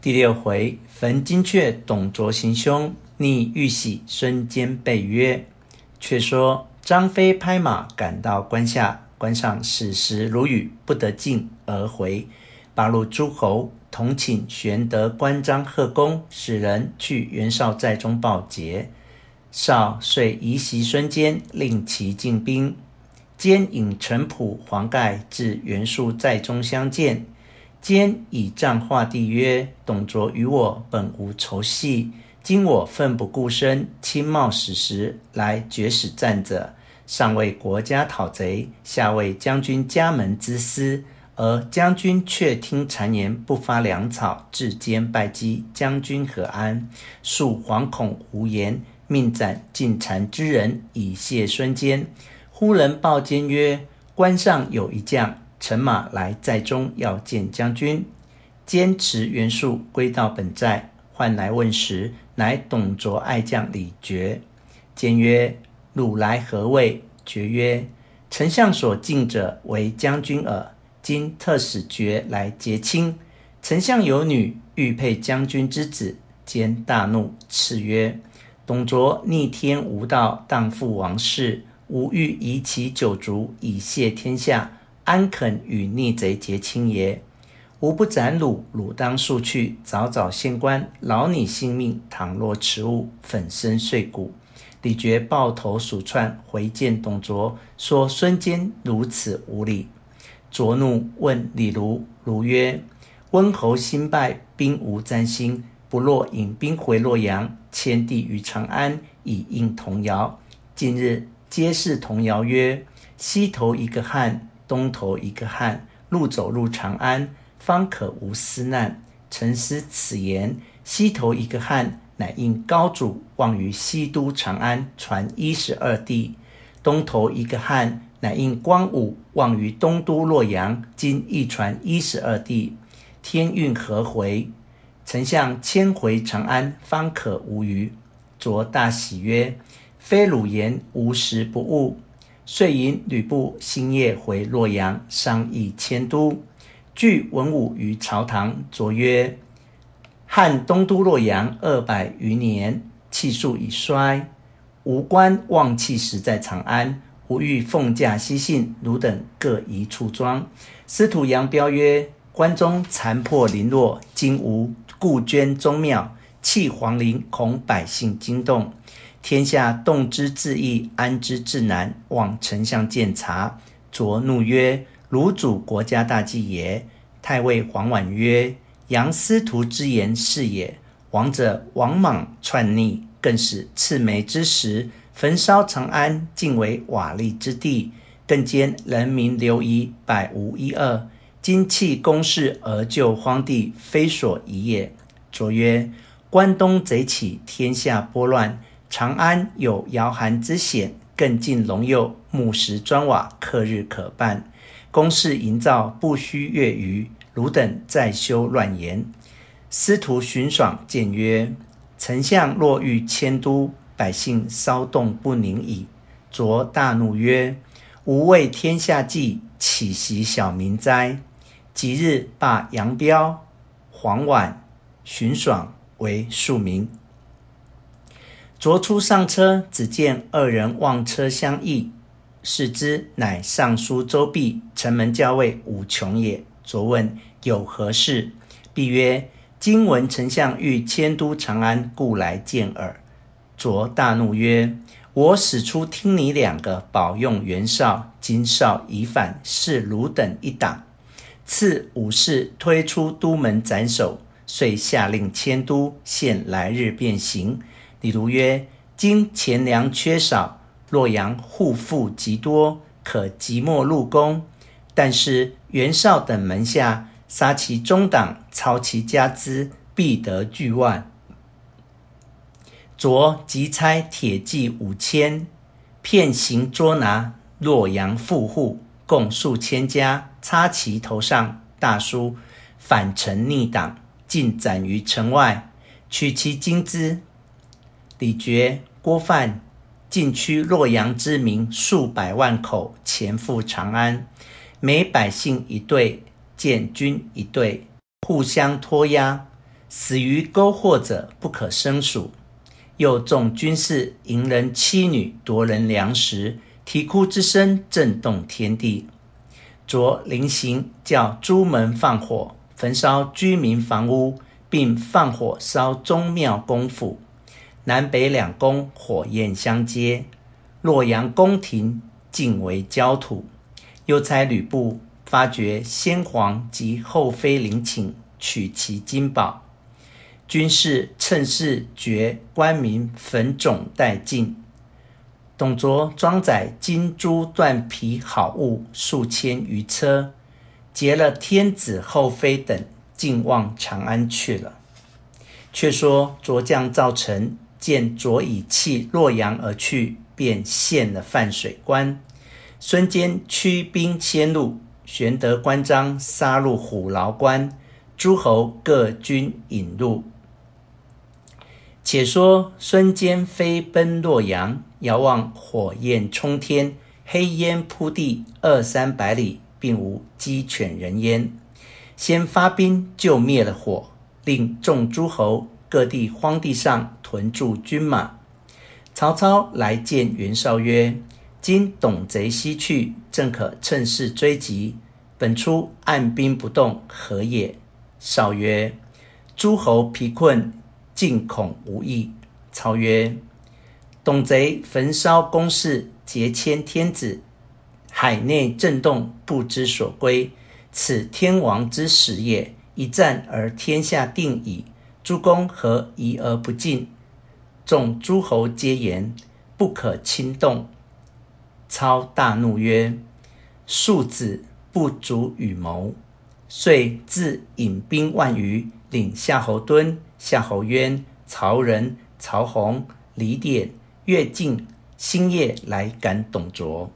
第六回，焚金阙，董卓行凶，逆玉玺，孙坚被约。却说张飞拍马赶到关下，关上矢石如雨，不得进而回。八路诸侯同请玄德、关张、贺公使人去袁绍寨中报捷。绍遂移袭孙坚，令其进兵。坚引陈普、黄盖至袁术寨中相见。坚以杖画地曰：“董卓与我本无仇隙，今我奋不顾身，亲冒矢石来决使战者，上为国家讨贼，下为将军家门之私，而将军却听谗言，不发粮草，致坚败绩，将军何安？恕惶恐无言，命斩进谗之人，以谢孙坚。忽人报坚曰：关上有一将。”乘马来寨中，要见将军。坚持袁术，归到本寨，唤来问时，乃董卓爱将李傕。坚曰：“汝来何为？”傕曰：“丞相所敬者为将军耳，今特使傕来结亲。丞相有女，欲配将军之子。”坚大怒，叱曰：“董卓逆天无道，荡覆王室，吾欲夷其九族，以谢天下。”安肯与逆贼结亲耶？吾不斩汝，汝当速去，早早献官，饶你性命。倘若迟误，粉身碎骨。李傕抱头鼠窜，回见董卓，说孙坚如此无礼。卓怒，问李儒，儒曰：“温侯新败，兵无战心，不若引兵回洛阳，迁地于长安，以应童谣。近日皆是童谣曰：西头一个汉。”东头一个汉，路走入长安，方可无私难。臣思此言，西头一个汉，乃应高祖望于西都长安，传一十二地；东头一个汉，乃应光武望于东都洛阳，今亦传一十二地。天运何回，丞相迁回长安，方可无虞。卓大喜曰：“非汝言无实不误。”遂引吕布星夜回洛阳，商议迁都。据文武于朝堂，卓曰：“汉东都洛阳二百余年，气数已衰，吾观望气时在长安。吾欲奉驾西幸，汝等各宜处庄。”司徒杨彪曰：“关中残破零落，今无故捐宗庙，弃皇陵，恐百姓惊动。”天下动之至易，安之至难，望丞相鉴察。卓怒曰：“汝主国家大计也。”太尉黄琬曰：“杨司徒之言是也。王者王莽篡逆，更使赤眉之时焚烧长安，尽为瓦砾之地，更兼人民流移，百无一二。今弃公室而救荒地，非所宜也。”卓曰：“关东贼起，天下拨乱。”长安有姚韩之险，更尽龙右，木石砖瓦，刻日可办。工事营造不须月余。汝等再修乱言。司徒荀爽谏曰：“丞相若欲迁都，百姓骚动不宁矣。”卓大怒曰：“吾为天下计，岂惜小民哉？”即日罢杨彪、黄琬、荀爽为庶民。卓出上车，只见二人望车相忆，视之乃尚书周弼，城门校尉武琼也。卓问有何事，弼曰：“今闻丞相欲迁都长安，故来见耳。”卓大怒曰：“我使出听你两个保用袁绍，今绍已反，是汝等一党。次武士推出都门斩首，遂下令迁都，限来日便行。”李儒曰：“今钱粮缺少，洛阳户户极多，可即墨入宫。但是袁绍等门下杀其中党，操其家资，必得巨万。卓即差铁骑五千，遍行捉拿洛阳富户，共数千家，插其头上大书‘反臣逆党’，尽斩于城外，取其金资。”李傕、郭范尽驱洛阳之民数百万口，潜赴长安。每百姓一队，建军一队，互相拖押。死于沟壑者不可胜数。又纵军士迎人妻女，夺人粮食，啼哭之声震动天地。着临行叫朱门放火，焚烧居民房屋，并放火烧宗庙公府。南北两宫火焰相接，洛阳宫廷尽为焦土。又差吕布发掘先皇及后妃陵寝，取其金宝。军士趁势掘官民坟冢殆尽。董卓装载金珠断皮好物数千余车，劫了天子后妃等，竟往长安去了。却说卓将赵成见卓已弃洛阳而去，便陷了泛水关。孙坚驱兵先入，玄德、关张杀入虎牢关，诸侯各军引入。且说孙坚飞奔洛阳，遥望火焰冲天，黑烟铺地，二三百里，并无鸡犬人烟。先发兵救灭了火，令众诸侯各地荒地上屯驻军马。曹操来见袁绍曰：“今董贼西去，正可趁势追击。本初按兵不动，何也？”绍曰：“诸侯疲困。”进恐无益。操曰：“董贼焚烧宫室，劫迁天子，海内震动，不知所归。此天王之使也。一战而天下定矣。诸公何疑而不进？”众诸侯皆言：“不可轻动。”操大怒曰：“庶子不足与谋！”遂自引兵万余，领夏侯惇。夏侯渊、曹仁、曹洪、李典、乐进星夜来赶董卓。